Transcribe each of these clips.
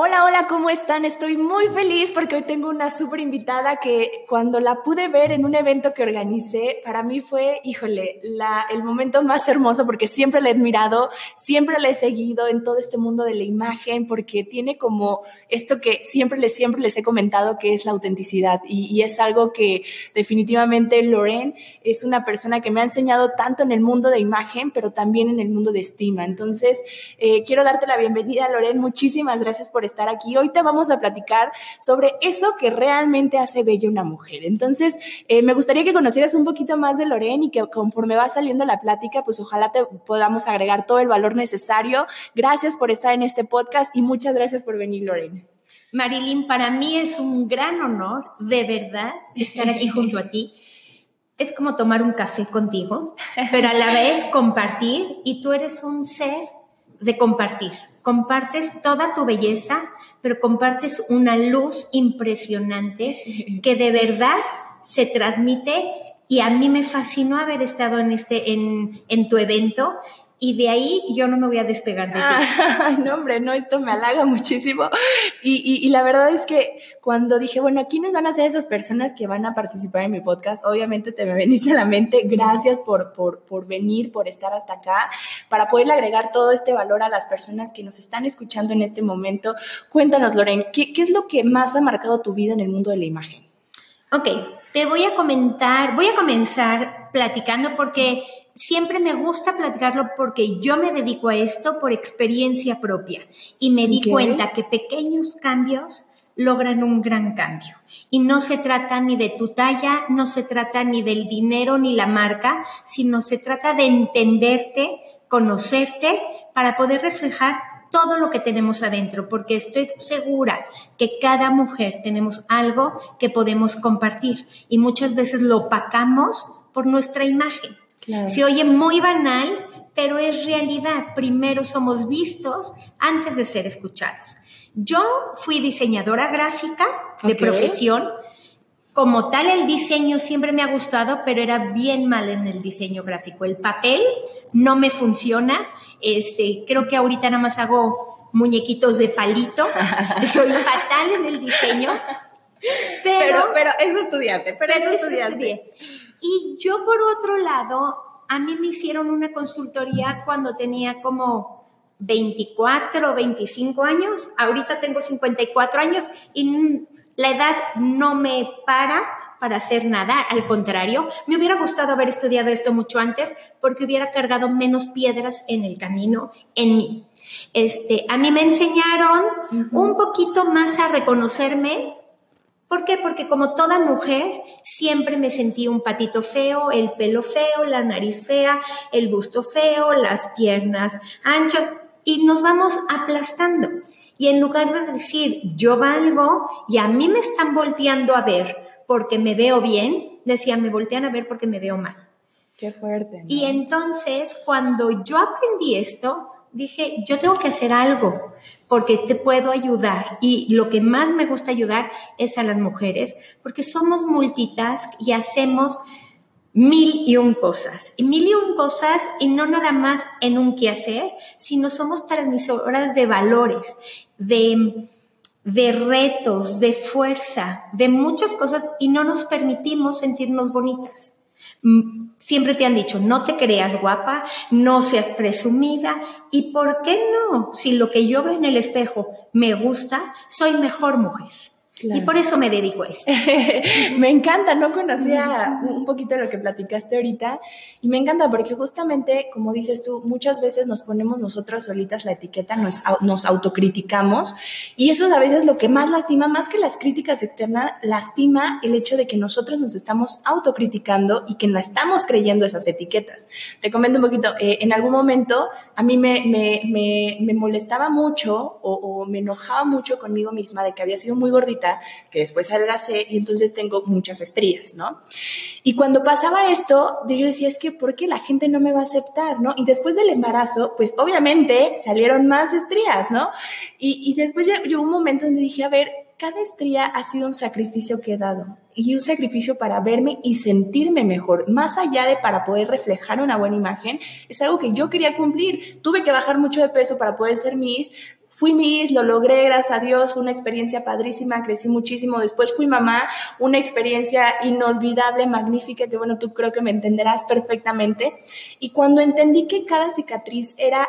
Hola, hola, ¿cómo están? Estoy muy feliz porque hoy tengo una súper invitada que cuando la pude ver en un evento que organicé, para mí fue, híjole, el momento más hermoso porque siempre la he admirado, siempre la he seguido en todo este mundo de la imagen porque tiene como esto que siempre les, siempre les he comentado que es la autenticidad y, es algo que definitivamente Lorraine es una persona que me ha enseñado tanto en el mundo de imagen, pero también en el mundo de estima. Entonces, eh, quiero darte la bienvenida, Lorraine. Muchísimas gracias por estar aquí. Hoy te vamos a platicar sobre eso que realmente hace bella una mujer. Entonces, eh, me gustaría que conocieras un poquito más de Lorena y que conforme va saliendo la plática, pues ojalá te podamos agregar todo el valor necesario. Gracias por estar en este podcast y muchas gracias por venir, Lorena. Marilyn, para mí es un gran honor, de verdad, estar aquí junto a ti. Es como tomar un café contigo, pero a la vez compartir y tú eres un ser de compartir compartes toda tu belleza, pero compartes una luz impresionante que de verdad se transmite. Y a mí me fascinó haber estado en este en, en tu evento y de ahí yo no me voy a despegar de ti. Ay, no, hombre, no, esto me halaga muchísimo. Y, y, la verdad es que cuando dije, bueno, aquí no van a ser esas personas que van a participar en mi podcast, obviamente te me veniste a la mente. Gracias por, por, por venir, por estar hasta acá, para poderle agregar todo este valor a las personas que nos están escuchando en este momento. Cuéntanos, Loren, ¿qué, qué es lo que más ha marcado tu vida en el mundo de la imagen? Ok, te voy a comentar, voy a comenzar platicando porque siempre me gusta platicarlo porque yo me dedico a esto por experiencia propia y me di cuenta que pequeños cambios logran un gran cambio. Y no se trata ni de tu talla, no se trata ni del dinero ni la marca, sino se trata de entenderte, conocerte para poder reflejar todo lo que tenemos adentro, porque estoy segura que cada mujer tenemos algo que podemos compartir y muchas veces lo opacamos por nuestra imagen. Se oye muy banal, pero es realidad. Primero somos vistos antes de ser escuchados. Yo fui diseñadora gráfica de profesión. Como tal, el diseño siempre me ha gustado, pero era bien mal en el diseño gráfico. El papel no me funciona. Este, creo que ahorita nada más hago muñequitos de palito. Soy fatal en el diseño. Pero, pero, eso estudiaste, pero, eso, estudiaste. Y yo, por otro lado, a mí me hicieron una consultoría cuando tenía como 24 o 25 años. Ahorita tengo 54 años y la edad no me para para hacer nada. Al contrario, me hubiera gustado haber estudiado esto mucho antes porque hubiera cargado menos piedras en el camino en mí. Este, a mí me enseñaron un poquito más a reconocerme ¿Por qué? Porque como toda mujer, siempre me sentí un patito feo, el pelo feo, la nariz fea, el busto feo, las piernas anchas, y nos vamos aplastando. Y en lugar de decir, yo valgo y a mí me están volteando a ver porque me veo bien, decía, me voltean a ver porque me veo mal. Qué fuerte. Y entonces, cuando yo aprendí esto, dije, yo tengo que hacer algo porque te puedo ayudar. Y lo que más me gusta ayudar es a las mujeres, porque somos multitask y hacemos mil y un cosas. Y mil y un cosas, y no nada más en un quehacer, sino somos transmisoras de valores, de, de retos, de fuerza, de muchas cosas, y no nos permitimos sentirnos bonitas. Mm, siempre te han dicho, no te creas guapa, no seas presumida. ¿Y por qué no? Si lo que yo veo en el espejo me gusta, soy mejor mujer. Y por eso me dedico a esto. me encanta, no conocía un poquito lo que platicaste ahorita y me encanta porque justamente, como dices tú, muchas veces nos ponemos nosotras solitas la etiqueta, nos, nos autocriticamos y eso es a veces lo que más lastima, más que las críticas externas, lastima el hecho de que nosotros nos estamos autocriticando y que no estamos creyendo esas etiquetas. Te comento un poquito, eh, en algún momento a mí me, me, me, molestaba mucho o, o, me enojaba mucho conmigo misma de que había sido muy gordita, que después adelgacé y entonces tengo muchas estrías, ¿no? Y cuando pasaba esto, yo decía, es que ¿por qué la gente no me va a aceptar, no? Y después del embarazo, pues obviamente salieron más estrías, ¿no? Y, y después llegó un momento donde dije, a ver, cada estría ha sido un sacrificio que he dado y un sacrificio para verme y sentirme mejor, más allá de para poder reflejar una buena imagen, es algo que yo quería cumplir. Tuve que bajar mucho de peso para poder ser Miss, Fui Miss, lo logré, gracias a Dios, fue una experiencia padrísima, crecí muchísimo. Después fui mamá, una experiencia inolvidable, magnífica, que bueno, tú creo que me entenderás perfectamente. Y cuando entendí que cada cicatriz era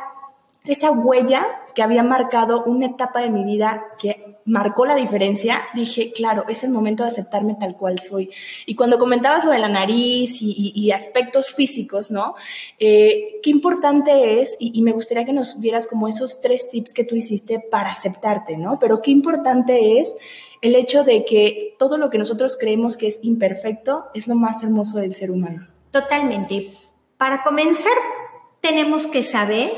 esa huella que había marcado una etapa de mi vida que marcó la diferencia, dije, claro, es el momento de aceptarme tal cual soy. Y cuando comentabas sobre la nariz y, aspectos físicos, ¿no? Eh, qué importante es, y, me gustaría que nos dieras como esos tres tips que tú hiciste para aceptarte, ¿no? Pero qué importante es el hecho de que todo lo que nosotros creemos que es imperfecto es lo más hermoso del ser humano. Totalmente. Para comenzar, tenemos que saber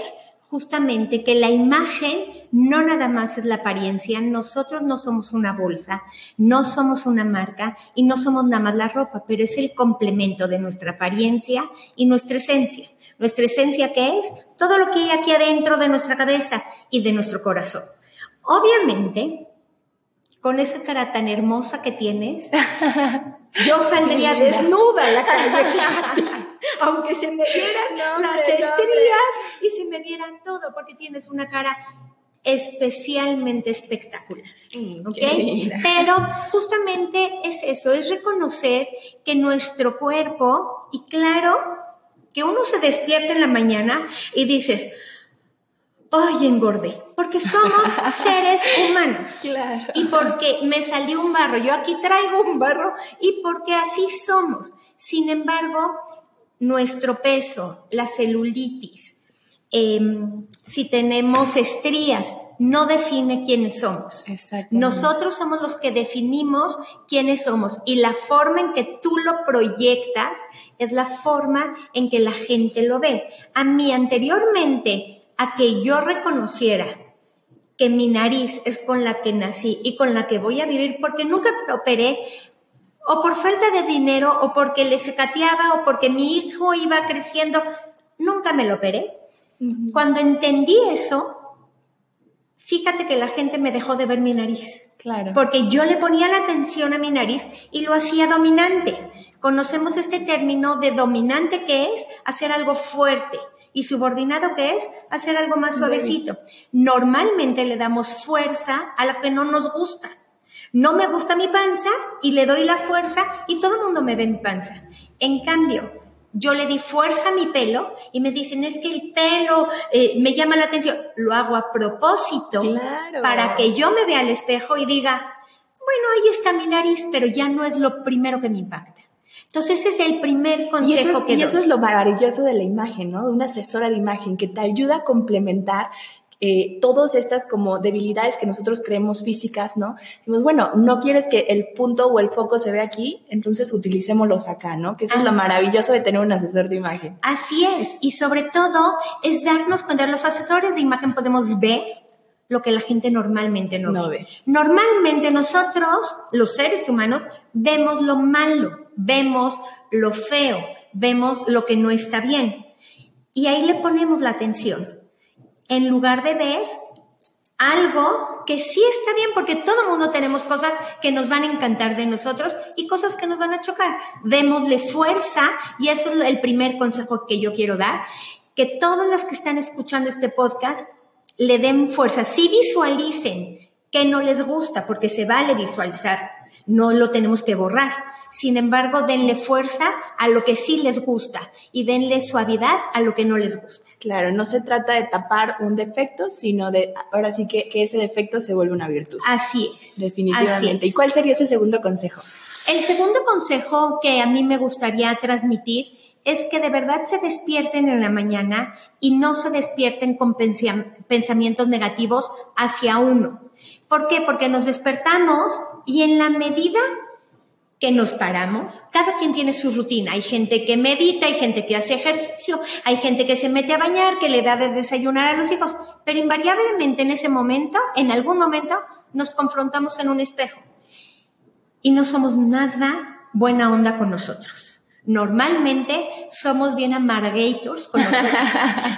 justamente que la imagen no nada más es la apariencia, nosotros no somos una bolsa, no somos una marca y no somos nada más la ropa, pero es el complemento de nuestra apariencia y nuestra esencia. Nuestra esencia que es todo lo que hay aquí adentro de nuestra cabeza y de nuestro corazón. Obviamente, con esa cara tan hermosa que tienes, yo saldría desnuda a la calle aunque se me vieran las estrías y se me vieran todo, porque tienes una cara especialmente espectacular. Mm, ¿Ok? Pero justamente es eso, es reconocer que nuestro cuerpo, y claro, que uno se despierta en la mañana y dices, ¡ay, engordé! Porque somos seres humanos. Claro. Y porque me salió un barro, yo aquí traigo un barro, y porque así somos. Sin embargo, nuestro peso, la celulitis, em, si tenemos estrías, no define quiénes somos. Nosotros somos los que definimos quiénes somos y la forma en que tú lo proyectas es la forma en que la gente lo ve. A mí anteriormente, a que yo reconociera que mi nariz es con la que nací y con la que voy a vivir, porque nunca me operé, o por falta de dinero, o porque le secateaba, o porque mi hijo iba creciendo, nunca me lo operé. Cuando entendí eso, fíjate que la gente me dejó de ver mi nariz. Claro. Porque yo le ponía la atención a mi nariz y lo hacía dominante. Conocemos este término de dominante que es hacer algo fuerte y subordinado que es hacer algo más suavecito. Normalmente le damos fuerza a lo que no nos gusta. No me gusta mi panza y le doy la fuerza y todo el mundo me ve mi panza. En cambio, yo le di fuerza a mi pelo y me dicen, es que el pelo eh, me llama la atención. Lo hago a propósito para que yo me vea al espejo y diga, bueno, ahí está mi nariz, pero ya no es lo primero que me impacta. Entonces ese es el primer consejo y eso es, que Y eso es lo maravilloso de la imagen, ¿no? De una asesora de imagen que te ayuda a complementar eh, todas estas como debilidades que nosotros creemos físicas, ¿no? Decimos, bueno, no quieres que el punto o el foco se vea aquí, entonces utilicémoslos acá, ¿no? Que eso es lo maravilloso de tener un asesor de imagen. Así es, y sobre todo es darnos cuenta, los asesores de imagen podemos ver lo que la gente normalmente no, ve. Normalmente nosotros, los seres humanos, vemos lo malo, vemos lo feo, vemos lo que no está bien. Y ahí le ponemos la atención en lugar de ver algo que sí está bien, porque todo mundo tenemos cosas que nos van a encantar de nosotros y cosas que nos van a chocar. Démosle fuerza y eso es el primer consejo que yo quiero dar, que todos los que están escuchando este podcast le den fuerza, sí visualicen que no les gusta, porque se vale visualizar, no lo tenemos que borrar. Sin embargo, denle fuerza a lo que sí les gusta y denle suavidad a lo que no les gusta. Claro, no se trata de tapar un defecto, sino de ahora sí que, ese defecto se vuelve una virtud. Así es. Definitivamente. ¿Y cuál sería ese segundo consejo? El segundo consejo que a mí me gustaría transmitir es que de verdad se despierten en la mañana y no se despierten con pensamientos negativos hacia uno. ¿Por qué? Porque nos despertamos y en la medida que nos paramos. Cada quien tiene su rutina. Hay gente que medita, hay gente que hace ejercicio, hay gente que se mete a bañar, que le da de desayunar a los hijos, pero invariablemente en ese momento, en algún momento, nos confrontamos en un espejo y no somos nada buena onda con nosotros. Normalmente somos bien amargators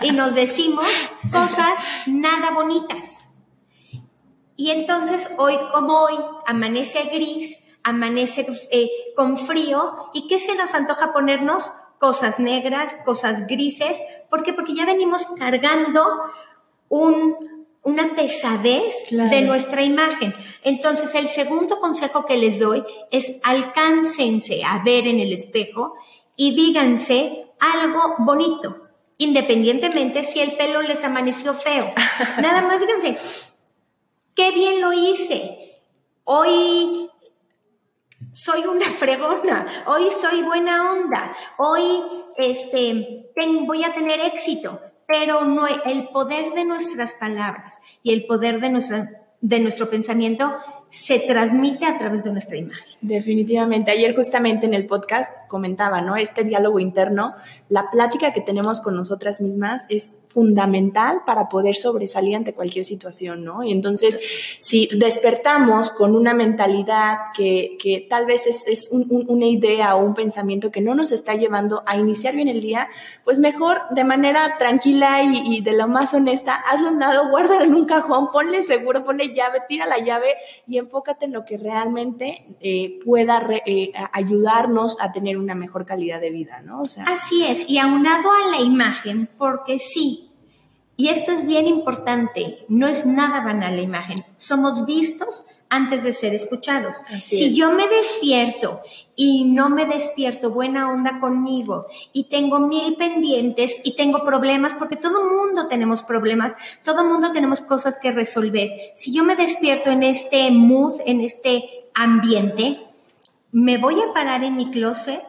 y nos decimos cosas nada bonitas. Y entonces hoy como hoy amanece gris, amanece eh, con frío y ¿qué se nos antoja ponernos? Cosas negras, cosas grises. ¿Por qué? Porque ya venimos cargando un, una pesadez de nuestra imagen. Entonces, el segundo consejo que les doy es alcáncense a ver en el espejo y díganse algo bonito, independientemente si el pelo les amaneció feo. Nada más díganse, qué bien lo hice. Hoy soy una fregona, hoy soy buena onda, hoy este, voy a tener éxito, pero no, el poder de nuestras palabras y el poder de, de nuestro pensamiento se transmite a través de nuestra imagen. Definitivamente. Ayer justamente en el podcast comentaba, ¿no? Este diálogo interno, la plática que tenemos con nosotras mismas es fundamental para poder sobresalir ante cualquier situación, ¿no? Y entonces, si despertamos con una mentalidad que, que tal vez es, es una idea o un pensamiento que no nos está llevando a iniciar bien el día, pues mejor de manera tranquila y, de lo más honesta, hazlo un lado, guárdalo en un cajón, ponle seguro, ponle llave, tira la llave y enfócate en lo que realmente eh, pueda eh, ayudarnos a tener una mejor calidad de vida, ¿no? Así es, y aunado a la imagen, porque sí, y esto es bien importante, no es nada banal la imagen, somos vistos antes de ser escuchados. si yo me despierto y no me despierto buena onda conmigo y tengo mil pendientes y tengo problemas, porque todo mundo tenemos problemas, todo mundo tenemos cosas que resolver. Si yo me despierto en este mood, en este ambiente, me voy a parar en mi closet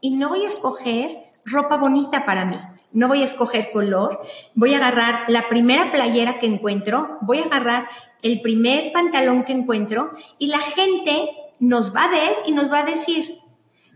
y no voy a escoger ropa bonita para mí no voy a escoger color, voy a agarrar la primera playera que encuentro, voy a agarrar el primer pantalón que encuentro y la gente nos va a ver y nos va a decir,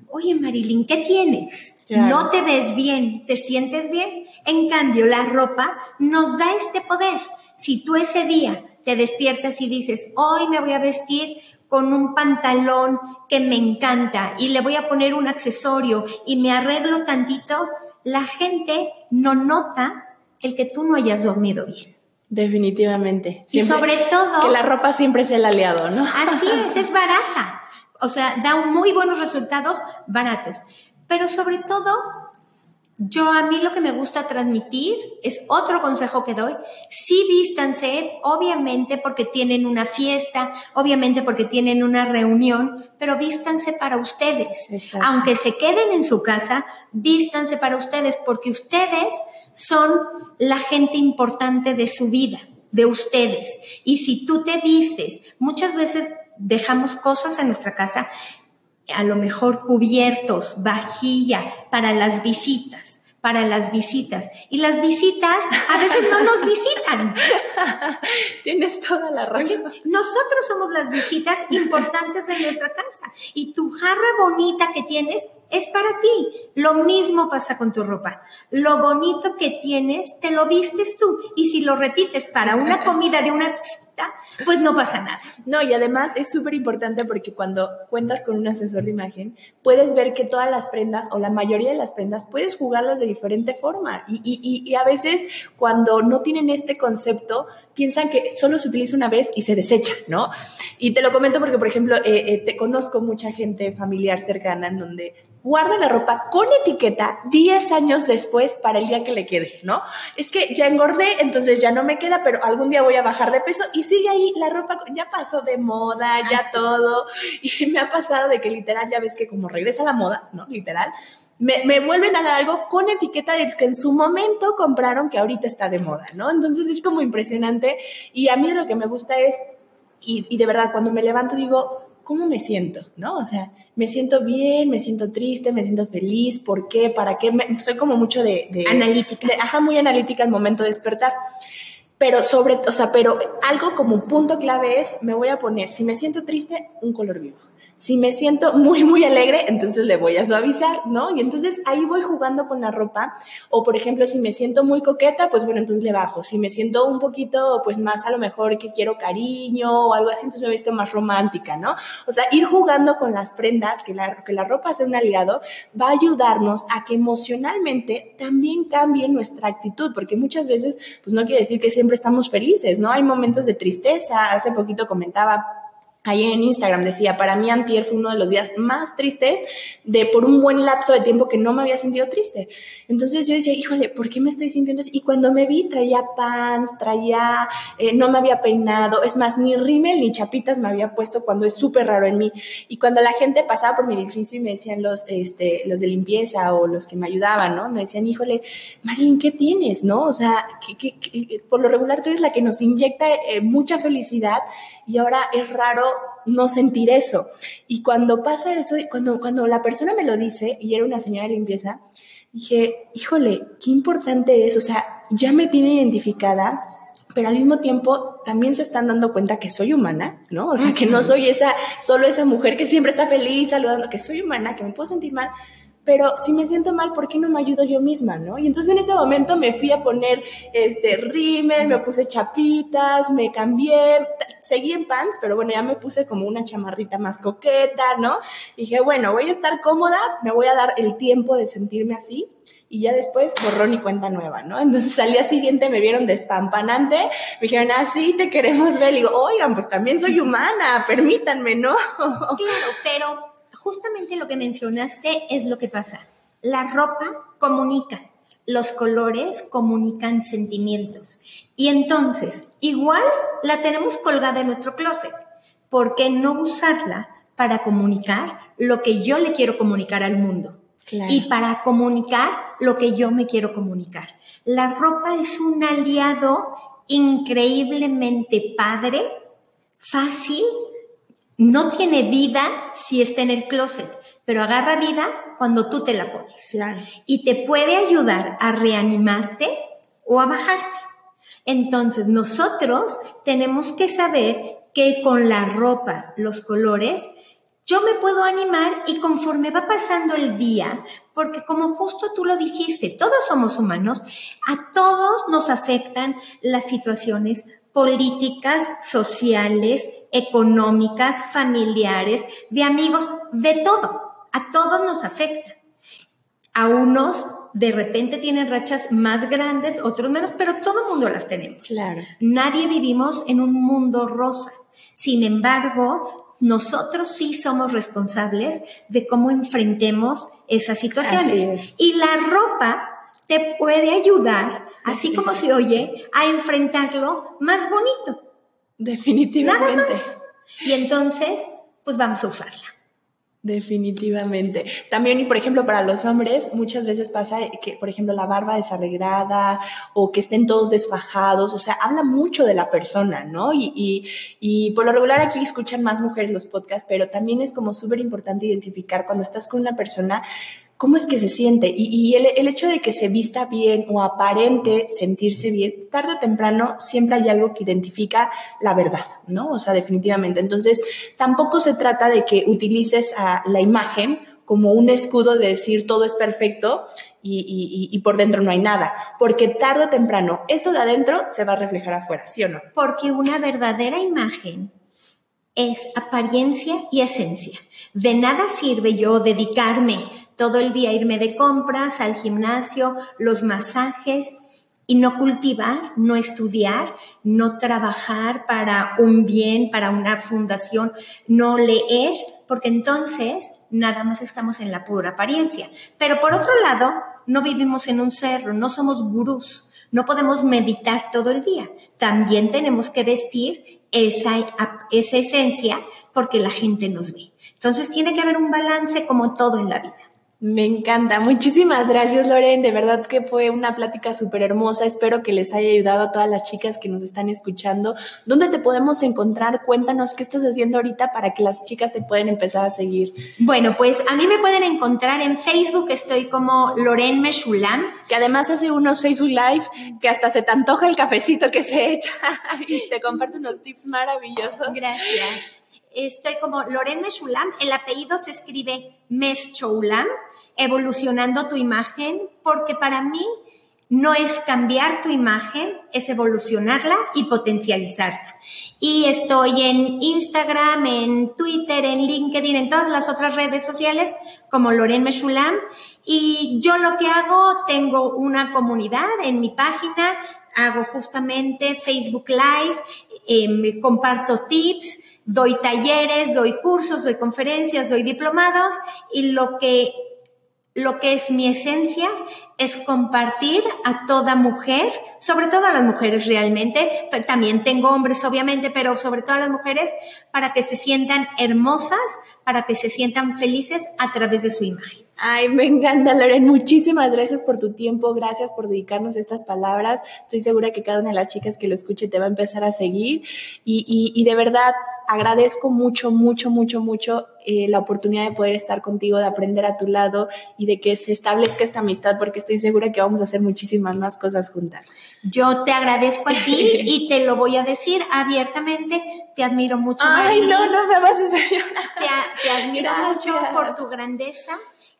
oye Marilyn, ¿qué tienes? No te ves bien, ¿te sientes bien? En cambio, la ropa nos da este poder. Si tú ese día te despiertas y dices, hoy me voy a vestir con un pantalón que me encanta y le voy a poner un accesorio y me arreglo tantito, la gente no nota el que tú no hayas dormido bien. Definitivamente. y sobre todo... Que la ropa siempre es el aliado, ¿no? Así es, es barata. O sea, da muy buenos resultados baratos. Pero sobre todo, yo a mí lo que me gusta transmitir es otro consejo que doy. Sí vístanse, obviamente porque tienen una fiesta, obviamente porque tienen una reunión, pero vístanse para ustedes. Aunque se queden en su casa, vístanse para ustedes porque ustedes son la gente importante de su vida, de ustedes. Y si tú te vistes, muchas veces dejamos cosas en nuestra casa a lo mejor cubiertos, vajilla para las visitas para las visitas. Y las visitas a veces no nos visitan. Tienes toda la razón. nosotros somos las visitas importantes de nuestra casa. Y tu jarra bonita que tienes es para ti. Lo mismo pasa con tu ropa. Lo bonito que tienes, te lo vistes tú. Y si lo repites para una comida de una visita, pues no pasa nada. No, y además es súper importante porque cuando cuentas con un asesor de imagen, puedes ver que todas las prendas o la mayoría de las prendas puedes jugarlas de diferente forma. Y, y, y a veces cuando no tienen este concepto, piensan que solo se utiliza una vez y se desecha, ¿no? Y te lo comento porque, por ejemplo, eh, eh, te conozco mucha gente familiar cercana en donde guarda la ropa con etiqueta 10 años después para el día que le quede, ¿no? Es que ya engordé, entonces ya no me queda, pero algún día voy a bajar de peso y sigue ahí la ropa, ya pasó de moda, ya todo. Y me ha pasado de que literal, ya ves que como regresa la moda, ¿no? Literal. Me, me, vuelven a dar algo con etiqueta de que en su momento compraron que ahorita está de moda, ¿no? Entonces es como impresionante y a mí lo que me gusta es, y, y de verdad, cuando me levanto digo, ¿cómo me siento? ¿No? O sea, me siento bien, me siento triste, me siento feliz, ¿por qué? ¿Para qué? soy como mucho de... analítica. ajá, muy analítica al momento de despertar. Pero sobre, o sea, pero algo como un punto clave es, me voy a poner, si me siento triste, un color vivo. Si me siento muy, muy alegre, entonces le voy a suavizar, ¿no? Y entonces ahí voy jugando con la ropa. O, por ejemplo, si me siento muy coqueta, pues bueno, entonces le bajo. Si me siento un poquito, pues más a lo mejor que quiero cariño o algo así, entonces me visto más romántica, ¿no? O sea, ir jugando con las prendas, que la, que la ropa sea un aliado, va a ayudarnos a que emocionalmente también cambie nuestra actitud, porque muchas veces, pues no quiere decir que siempre estamos felices, ¿no? Hay momentos de tristeza. Hace poquito comentaba Ahí en Instagram decía, para mí antier fue uno de los días más tristes de por un buen lapso de tiempo que no me había sentido triste. Entonces yo decía, híjole, ¿por qué me estoy sintiendo así? Y cuando me vi traía pants, traía, eh, no me había peinado, es más, ni rímel ni chapitas me había puesto cuando es súper raro en mí. Y cuando la gente pasaba por mi edificio y me decían los, este, los de limpieza o los que me ayudaban, ¿no? Me decían, híjole, Marilyn, ¿qué tienes? ¿No? O sea, que, por lo regular tú eres la que nos inyecta eh, mucha felicidad y ahora es raro no sentir eso. Y cuando pasa eso, cuando, cuando la persona me lo dice, y era una señora de limpieza, dije, híjole, qué importante es, o sea, ya me tiene identificada, pero al mismo tiempo también se están dando cuenta que soy humana, ¿no? O sea, que no soy esa, solo esa mujer que siempre está feliz saludando, que soy humana, que me puedo sentir mal, pero si me siento mal, ¿por qué no me ayudo yo misma, no? Y entonces en ese momento me fui a poner este rímel, me puse chapitas, me cambié, seguí en pants, pero bueno, ya me puse como una chamarrita más coqueta, ¿no? Dije, bueno, voy a estar cómoda, me voy a dar el tiempo de sentirme así y ya después borrón y cuenta nueva, ¿no? Entonces al día siguiente me vieron despampanante, me dijeron, ah, te queremos ver. Y digo, oigan, pues también soy humana, permítanme, ¿no? Claro, pero justamente lo que mencionaste es lo que pasa. La ropa comunica, los colores comunican sentimientos. Y entonces, igual la tenemos colgada en nuestro closet. ¿Por qué no usarla para comunicar lo que yo le quiero comunicar al mundo? Y para comunicar lo que yo me quiero comunicar. La ropa es un aliado increíblemente padre, fácil no tiene vida si está en el closet, pero agarra vida cuando tú te la pones. Y te puede ayudar a reanimarte o a bajarte. Entonces, nosotros tenemos que saber que con la ropa, los colores, yo me puedo animar y conforme va pasando el día, porque como justo tú lo dijiste, todos somos humanos, a todos nos afectan las situaciones políticas, sociales, económicas, familiares, de amigos, de todo. A todos nos afecta. A unos de repente tienen rachas más grandes, otros menos, pero todo el mundo las tenemos. Claro. Nadie vivimos en un mundo rosa. Sin embargo, nosotros sí somos responsables de cómo enfrentemos esas situaciones. Y la ropa te puede ayudar, así como se oye, a enfrentarlo más bonito. Definitivamente. Nada más. Y entonces, pues vamos a usarla. Definitivamente. También, y por ejemplo, para los hombres, muchas veces pasa que, por ejemplo, la barba desarreglada o que estén todos desfajados, o sea, habla mucho de la persona, ¿no? Y, y, y por lo regular aquí escuchan más mujeres los podcasts, pero también es como súper importante identificar cuando estás con una persona cómo es que se siente. Y, el, hecho de que se vista bien o aparente sentirse bien, tarde o temprano siempre hay algo que identifica la verdad, ¿no? O sea, definitivamente. Entonces, tampoco se trata de que utilices la imagen como un escudo de decir todo es perfecto y, y, por dentro no hay nada, porque tarde o temprano eso de adentro se va a reflejar afuera, ¿sí o no? Porque una verdadera imagen es apariencia y esencia. De nada sirve yo dedicarme todo el día irme de compras, al gimnasio, los masajes y no cultivar, no estudiar, no trabajar para un bien, para una fundación, no leer, porque entonces nada más estamos en la pura apariencia. Pero por otro lado, no vivimos en un cerro, no somos gurús, no podemos meditar todo el día. También tenemos que vestir esa, esa esencia porque la gente nos ve. Entonces tiene que haber un balance como todo en la vida. Me encanta. Muchísimas gracias, Loren. De verdad que fue una plática súper hermosa. Espero que les haya ayudado a todas las chicas que nos están escuchando. ¿Dónde te podemos encontrar? Cuéntanos qué estás haciendo ahorita para que las chicas te puedan empezar a seguir. Bueno, pues a mí me pueden encontrar en Facebook. Estoy como Loren Meshulam. Que además hace unos Facebook Live que hasta se te antoja el cafecito que se echa y te comparte unos tips maravillosos. Gracias. Estoy como Loren Meshulam, el apellido se escribe Meschoulam, evolucionando tu imagen, porque para mí no es cambiar tu imagen, es evolucionarla y potencializarla. Y estoy en Instagram, en Twitter, en LinkedIn, en todas las otras redes sociales como Loren Meshulam. Y yo lo que hago, tengo una comunidad en mi página, hago justamente Facebook Live, eh, comparto tips, doy talleres, doy cursos, doy conferencias, doy diplomados y lo que lo que es mi esencia es compartir a toda mujer, sobre todo a las mujeres realmente, pero también tengo hombres obviamente, pero sobre todo a las mujeres, para que se sientan hermosas, para que se sientan felices a través de su imagen. Ay, me encanta, Loren. Muchísimas gracias por tu tiempo. Gracias por dedicarnos estas palabras. Estoy segura que cada una de las chicas que lo escuche te va a empezar a seguir. Y, y, y de verdad, agradezco mucho, mucho, mucho, mucho eh, la oportunidad de poder estar contigo, de aprender a tu lado y de que se establezca esta amistad, porque estoy segura que vamos a hacer muchísimas más cosas juntas. Yo te agradezco a ti y te lo voy a decir abiertamente. Te admiro mucho. Ay, no, no me vas a hacer Te, te admiro mucho por tu grandeza.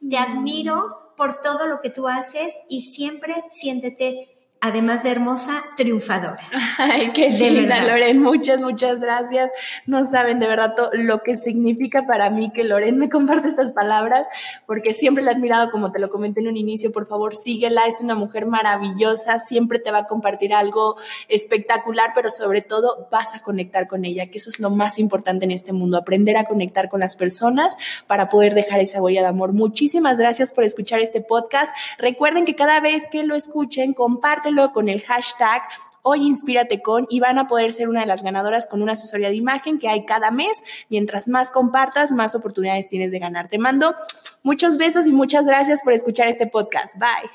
Te admiro por todo lo que tú haces y siempre siéntete además de hermosa, triunfadora. Ay, qué linda, Loren. Muchas, muchas gracias. No saben de verdad lo que significa para mí que Loren me comparte estas palabras, porque siempre la he admirado, como te lo comenté en un inicio. Por favor, síguela. Es una mujer maravillosa. Siempre te va a compartir algo espectacular, pero sobre todo vas a conectar con ella, que eso es lo más importante en este mundo, aprender a conectar con las personas para poder dejar esa huella de amor. Muchísimas gracias por escuchar este podcast. Recuerden que cada vez que lo escuchen, compártelo con el hashtag Hoy Inspírate con y van a poder ser una de las ganadoras con una asesoría de imagen que hay cada mes. Mientras más compartas, más oportunidades tienes de ganar. Te mando muchos besos y muchas gracias por escuchar este podcast. Bye.